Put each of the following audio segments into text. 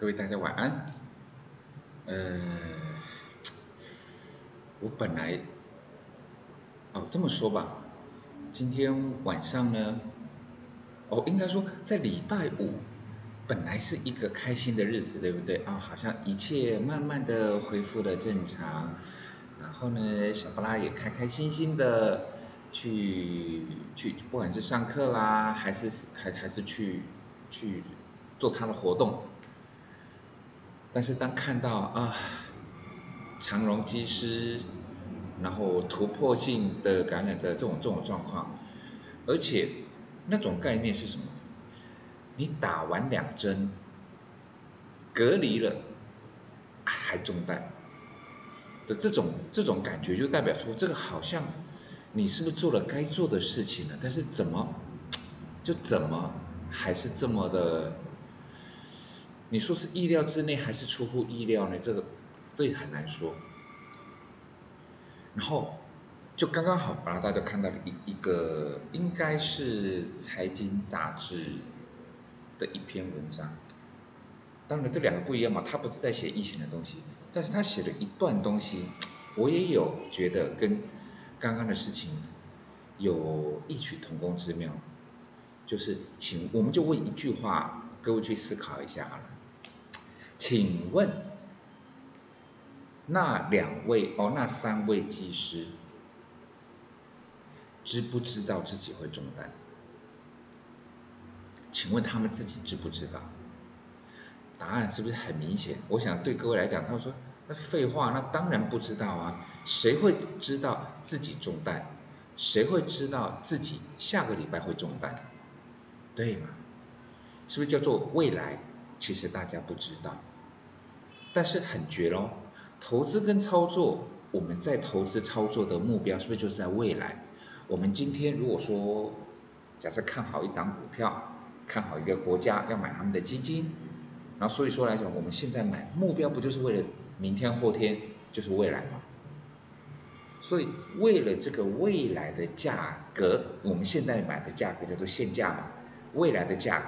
各位大家晚安。呃，我本来，哦这么说吧，今天晚上呢，哦应该说在礼拜五，本来是一个开心的日子，对不对？啊、好像一切慢慢的恢复了正常，然后呢，小布拉也开开心心的去去，不管是上课啦，还是还还是去去做他的活动。但是当看到啊，长荣机师，然后突破性的感染的这种这种状况，而且那种概念是什么？你打完两针，隔离了，还中弹的这种这种感觉，就代表说这个好像你是不是做了该做的事情了？但是怎么就怎么还是这么的？你说是意料之内还是出乎意料呢？这个这也很难说。然后就刚刚好，把大家看到了一一个应该是财经杂志的一篇文章。当然这两个不一样嘛，他不是在写疫情的东西，但是他写了一段东西，我也有觉得跟刚刚的事情有异曲同工之妙。就是请我们就问一句话，各位去思考一下好了。请问那两位哦，那三位技师知不知道自己会中弹？请问他们自己知不知道？答案是不是很明显？我想对各位来讲，他们说那废话，那当然不知道啊！谁会知道自己中弹？谁会知道自己下个礼拜会中弹？对吗？是不是叫做未来？其实大家不知道。但是很绝咯，投资跟操作，我们在投资操作的目标是不是就是在未来？我们今天如果说，假设看好一档股票，看好一个国家，要买他们的基金，然后所以说来讲，我们现在买目标不就是为了明天后天就是未来吗？所以为了这个未来的价格，我们现在买的价格叫做现价嘛，未来的价格，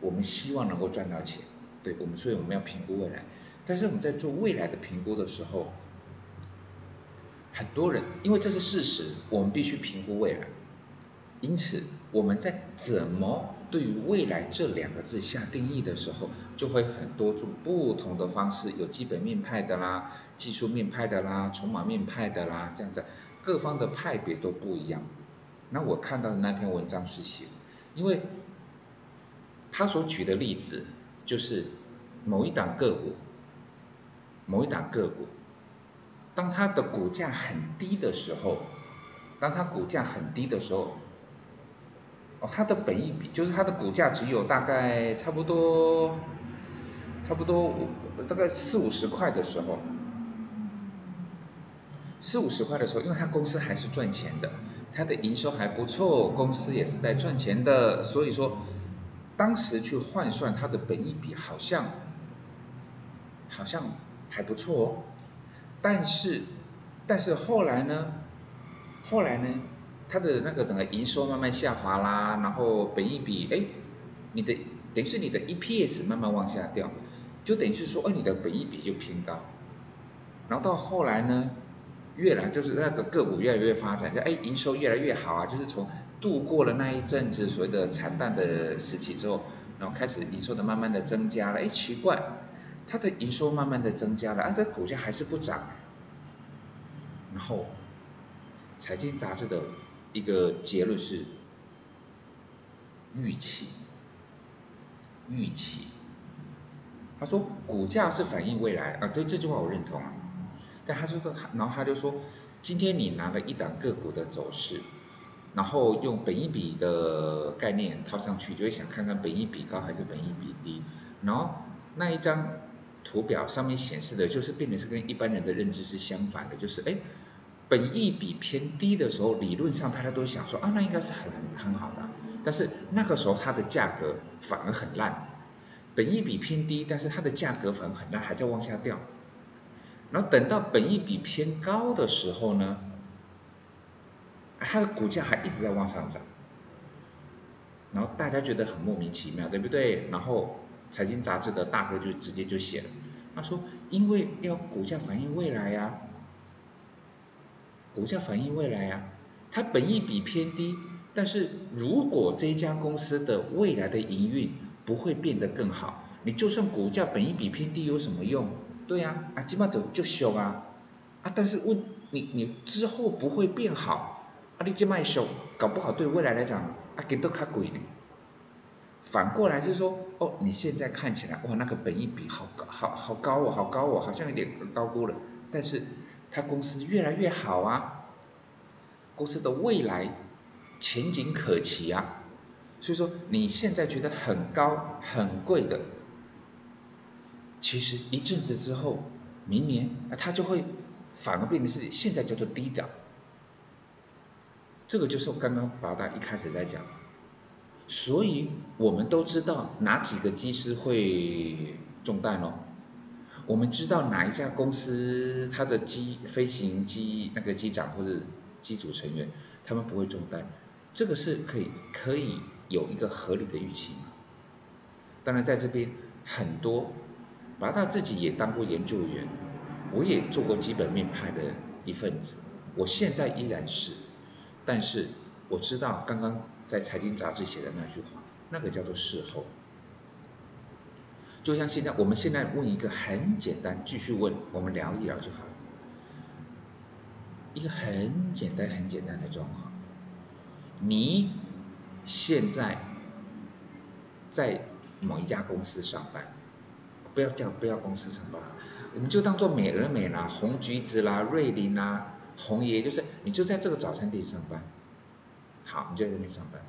我们希望能够赚到钱，对我们，所以我们要评估未来。但是我们在做未来的评估的时候，很多人因为这是事实，我们必须评估未来。因此，我们在怎么对于未来这两个字下定义的时候，就会很多种不同的方式，有基本面派的啦，技术面派的啦，筹码面派的啦，这样子，各方的派别都不一样。那我看到的那篇文章是写，因为他所举的例子就是某一档个股。某一档个股，当它的股价很低的时候，当它股价很低的时候，哦，它的本益比就是它的股价只有大概差不多，差不多五大概四五十块的时候，四五十块的时候，因为它公司还是赚钱的，它的营收还不错，公司也是在赚钱的，所以说当时去换算它的本益比好像，好像。还不错哦，但是，但是后来呢？后来呢？它的那个整个营收慢慢下滑啦，然后本益比，哎，你的等于是你的 EPS 慢慢往下掉，就等于是说，哎，你的本益比就偏高。然后到后来呢，越来就是那个个股越来越发展，就哎，营收越来越好啊，就是从度过了那一阵子所谓的惨淡的时期之后，然后开始营收的慢慢的增加了，哎，奇怪。它的营收慢慢的增加了，啊，这股价还是不涨。然后，财经杂志的一个结论是预期，预期。他说股价是反映未来，啊，对这句话我认同啊。但他说的，然后他就说，今天你拿了一档个股的走势，然后用本益比的概念套上去，就会想看看本益比高还是本益比低，然后那一张。图表上面显示的就是变得是跟一般人的认知是相反的，就是哎，本益比偏低的时候，理论上大家都想说啊，那应该是很很好的，但是那个时候它的价格反而很烂，本益比偏低，但是它的价格反而很烂，还在往下掉，然后等到本益比偏高的时候呢，它的股价还一直在往上涨，然后大家觉得很莫名其妙，对不对？然后财经杂志的大哥就直接就写了，他说因为要股价反映未来呀，股价反映未来呀，它本益比偏低，但是如果这一家公司的未来的营运不会变得更好，你就算股价本益比偏低有什么用？对呀，啊，起码就就修啊，啊，但是问你你之后不会变好，啊，你这卖修，搞不好对未来来讲。啊，给都卡贵呢。反过来是说，哦，你现在看起来，哇，那个本益比好高，好好高哦，好高哦，好像有点高估了。但是，它公司越来越好啊，公司的未来前景可期啊。所以说，你现在觉得很高很贵的，其实一阵子之后，明年啊，它就会反而变成是现在叫做低调。这个就是我刚刚宝大一开始在讲，所以我们都知道哪几个机师会中弹咯，我们知道哪一家公司它的机飞行机那个机长或者机组成员他们不会中弹，这个是可以可以有一个合理的预期嘛。当然在这边很多，把大自己也当过研究员，我也做过基本面派的一份子，我现在依然是。但是我知道刚刚在财经杂志写的那句话，那个叫做事后。就像现在，我们现在问一个很简单，继续问，我们聊一聊就好了。一个很简单、很简单的状况，你现在在某一家公司上班，不要叫不要公司上班，我们就当做美而美啦、红橘子啦、瑞林啦。红爷就是你就在这个早餐店上班，好，你就在这边上班，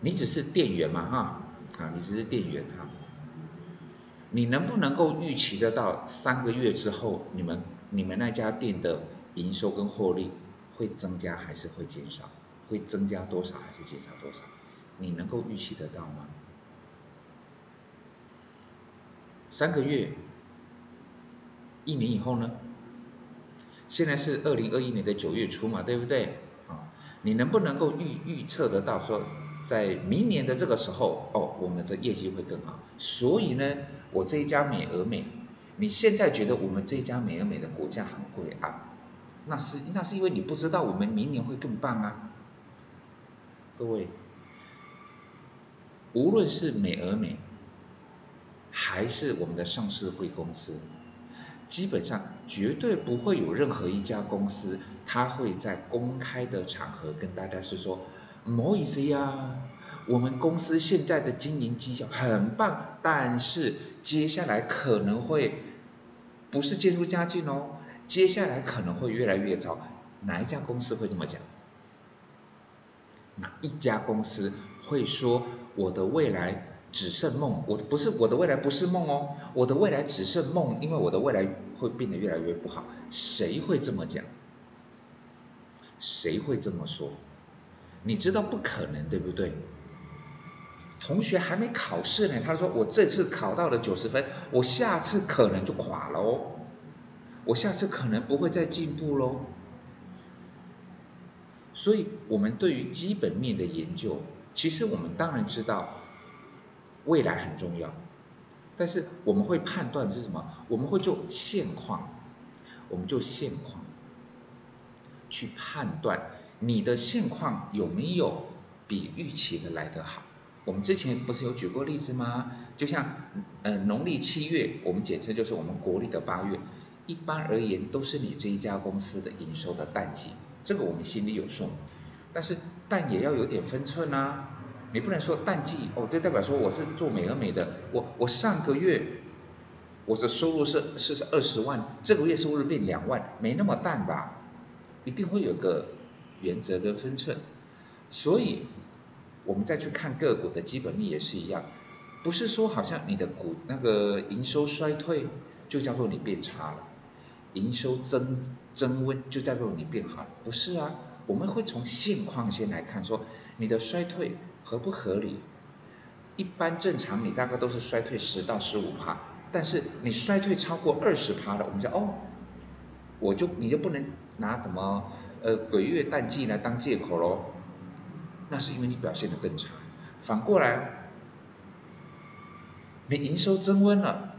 你只是店员嘛哈，啊，你只是店员哈，你能不能够预期得到三个月之后你们你们那家店的营收跟获利会增加还是会减少？会增加多少还是减少多少？你能够预期得到吗？三个月，一年以后呢？现在是二零二一年的九月初嘛，对不对？啊，你能不能够预预测得到说，在明年的这个时候，哦，我们的业绩会更好？所以呢，我这一家美而美，你现在觉得我们这一家美而美的股价很贵啊？那是那是因为你不知道我们明年会更棒啊。各位，无论是美而美，还是我们的上市贵公司。基本上绝对不会有任何一家公司，他会在公开的场合跟大家是说，不好意思呀，我们公司现在的经营绩效很棒，但是接下来可能会不是渐入佳境哦，接下来可能会越来越糟。哪一家公司会这么讲？哪一家公司会说我的未来？只剩梦，我不是我的未来不是梦哦，我的未来只剩梦，因为我的未来会变得越来越不好。谁会这么讲？谁会这么说？你知道不可能，对不对？同学还没考试呢，他说我这次考到了九十分，我下次可能就垮了哦，我下次可能不会再进步喽。所以，我们对于基本面的研究，其实我们当然知道。未来很重要，但是我们会判断的是什么？我们会就现况，我们就现况去判断你的现况有没有比预期的来得好。我们之前不是有举过例子吗？就像呃农历七月，我们简称就是我们国历的八月，一般而言都是你这一家公司的营收的淡季，这个我们心里有数。但是淡也要有点分寸啊。你不能说淡季哦，这代表说我是做美而美的，我我上个月我的收入是是是二十万，这个月收入变两万，没那么淡吧？一定会有个原则跟分寸。所以，我们再去看个股的基本面也是一样，不是说好像你的股那个营收衰退就叫做你变差了，营收增增温就叫做你变好，不是啊？我们会从现况先来看，说你的衰退。合不合理？一般正常你大概都是衰退十到十五趴，但是你衰退超过二十趴了，我们讲哦，我就你就不能拿什么呃鬼月淡季来当借口喽。那是因为你表现的更差。反过来，你营收增温了，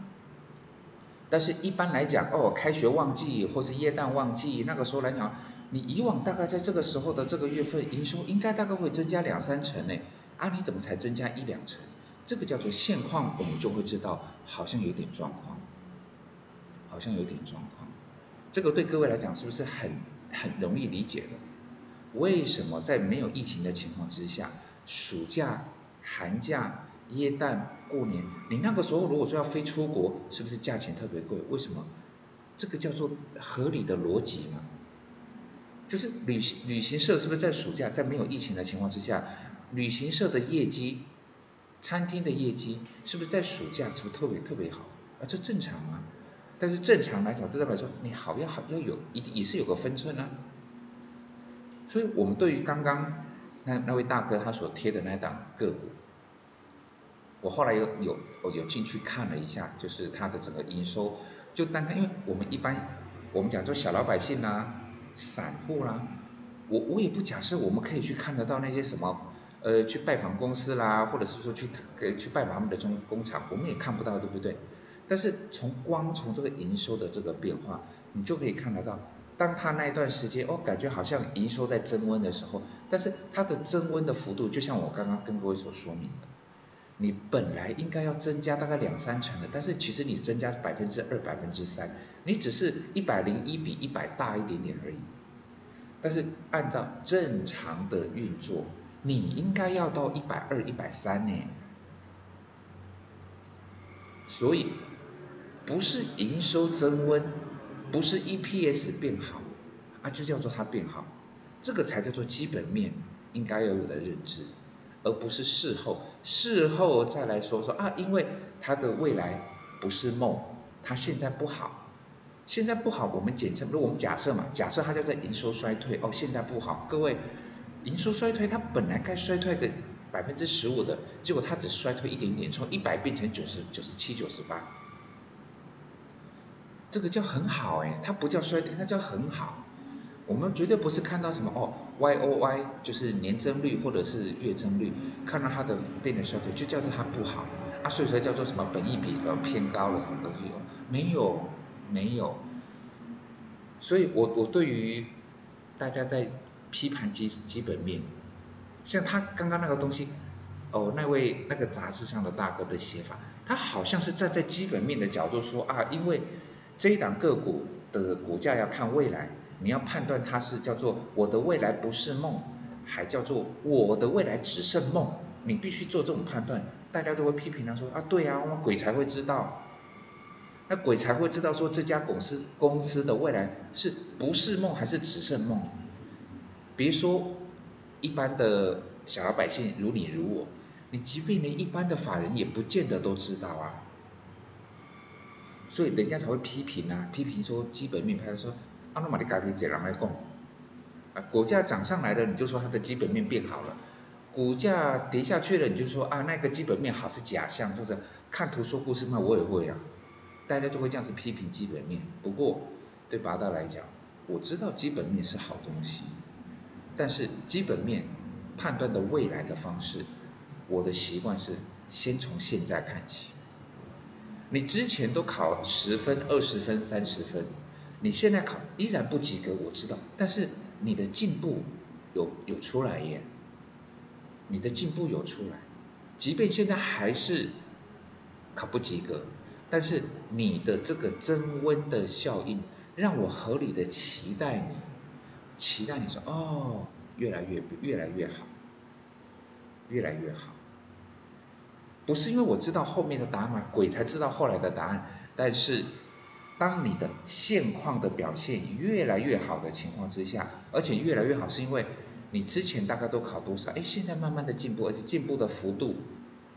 但是一般来讲，哦，开学旺季或是耶诞旺季，那个时候来讲，你以往大概在这个时候的这个月份营收应该大概会增加两三成呢，啊，你怎么才增加一两成？这个叫做现况，我们就会知道好像有点状况，好像有点状况。这个对各位来讲是不是很很容易理解的？为什么在没有疫情的情况之下，暑假、寒假、耶诞、过年，你那个时候如果说要飞出国，是不是价钱特别贵？为什么？这个叫做合理的逻辑嘛。就是旅行旅行社是不是在暑假，在没有疫情的情况之下，旅行社的业绩、餐厅的业绩，是不是在暑假是不是特别特别好？啊，这正常吗？但是正常来讲，这代表说你好要好要有一定也是有个分寸啊。所以我们对于刚刚那那位大哥他所贴的那档个股，我后来有有有进去看了一下，就是他的整个营收，就单单，因为我们一般我们讲做小老百姓啦、散户啦，我我也不假设我们可以去看得到那些什么呃去拜访公司啦，或者是说去给去拜访他们的中工厂，我们也看不到，对不对？但是从光从这个营收的这个变化，你就可以看得到。当他那一段时间哦，感觉好像营收在增温的时候，但是它的增温的幅度，就像我刚刚跟各位所说明的，你本来应该要增加大概两三成的，但是其实你增加百分之二、百分之三，你只是一百零一比一百大一点点而已。但是按照正常的运作，你应该要到一百二、一百三呢。所以不是营收增温。不是 EPS 变好啊，就叫做它变好，这个才叫做基本面应该要有的认知，而不是事后事后再来说说啊，因为它的未来不是梦，它现在不好，现在不好，我们简称，如果我们假设嘛，假设它叫做营收衰退哦，现在不好，各位，营收衰退它本来该衰退个百分之十五的，结果它只衰退一点点，从一百变成九十九十七九十八。这个叫很好哎，它不叫衰退，它叫很好。我们绝对不是看到什么哦，Y O Y 就是年增率或者是月增率，看到它的变得衰退，就叫做它不好啊。所以说叫做什么本益比呃偏高了什么东西，没有没有。所以我我对于大家在批判基基本面，像他刚刚那个东西哦，那位那个杂志上的大哥的写法，他好像是站在基本面的角度说啊，因为。这一档个股的股价要看未来，你要判断它是叫做我的未来不是梦，还叫做我的未来只剩梦，你必须做这种判断。大家都会批评他说啊，对啊，我们鬼才会知道，那鬼才会知道说这家公司公司的未来是不是梦还是只剩梦。别说一般的小老百姓如你如我，你即便连一般的法人也不见得都知道啊。所以人家才会批评啊，批评说基本面，他说阿诺玛的咖啡姐人来供，啊股价涨上来了，你就说它的基本面变好了；股价跌下去了，你就说啊那个基本面好是假象，或者看图说故事嘛，我也会啊，大家都会这样子批评基本面。不过对八大来讲，我知道基本面是好东西，但是基本面判断的未来的方式，我的习惯是先从现在看起。你之前都考十分、二十分、三十分，你现在考依然不及格，我知道，但是你的进步有有出来耶，你的进步有出来，即便现在还是考不及格，但是你的这个增温的效应，让我合理的期待你，期待你说哦，越来越越来越好，越来越好。不是因为我知道后面的答案吗？鬼才知道后来的答案。但是，当你的现况的表现越来越好的情况之下，而且越来越好，是因为你之前大概都考多少？哎，现在慢慢的进步，而且进步的幅度，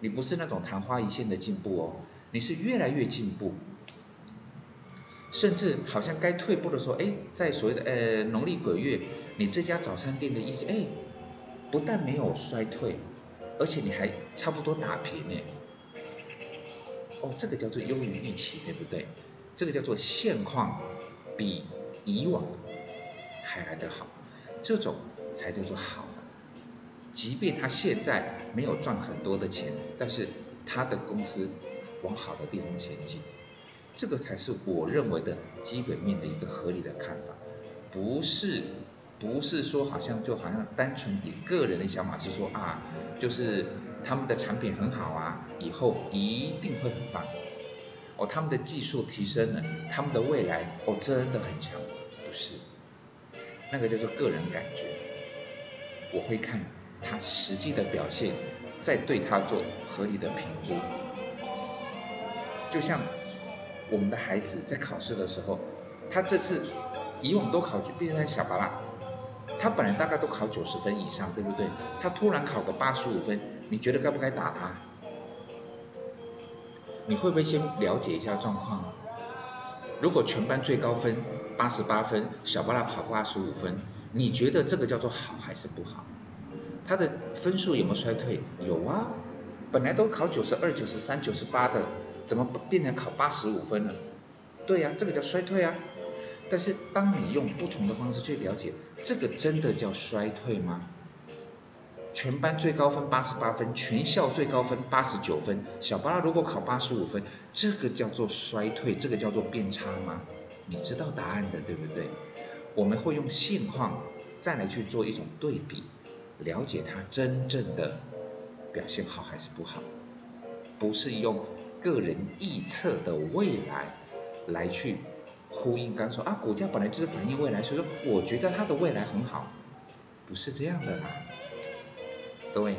你不是那种昙花一现的进步哦，你是越来越进步，甚至好像该退步的时候，哎，在所谓的呃农历鬼月，你这家早餐店的业绩，哎，不但没有衰退。而且你还差不多打平呢，哦，这个叫做优于预期，对不对？这个叫做现况比以往还来得好，这种才叫做好。即便他现在没有赚很多的钱，但是他的公司往好的地方前进，这个才是我认为的基本面的一个合理的看法，不是不是说好像就好像单纯以个人的想法是说啊，就是他们的产品很好啊，以后一定会很棒，哦，他们的技术提升了，他们的未来哦真的很强，不是，那个叫做个人感觉，我会看。他实际的表现，再对他做合理的评估。就像我们的孩子在考试的时候，他这次以往都考，毕竟他小巴拉，他本来大概都考九十分以上，对不对？他突然考个八十五分，你觉得该不该打他？你会不会先了解一下状况？如果全班最高分八十八分，小巴拉考八十五分，你觉得这个叫做好还是不好？他的分数有没有衰退？有啊，本来都考九十二、九十三、九十八的，怎么变成考八十五分了？对呀，这个叫衰退啊。但是当你用不同的方式去了解，这个真的叫衰退吗？全班最高分八十八分，全校最高分八十九分，小巴拉如果考八十五分，这个叫做衰退，这个叫做变差吗？你知道答案的，对不对？我们会用现况再来去做一种对比。了解他真正的表现好还是不好，不是用个人臆测的未来来去呼应。刚说啊，股价本来就是反映未来，所以说我觉得它的未来很好，不是这样的啦。各位，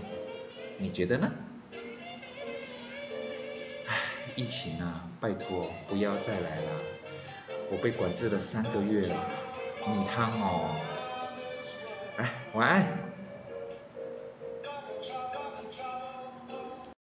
你觉得呢？唉，疫情啊，拜托不要再来了，我被管制了三个月了，你汤哦。哎，晚安。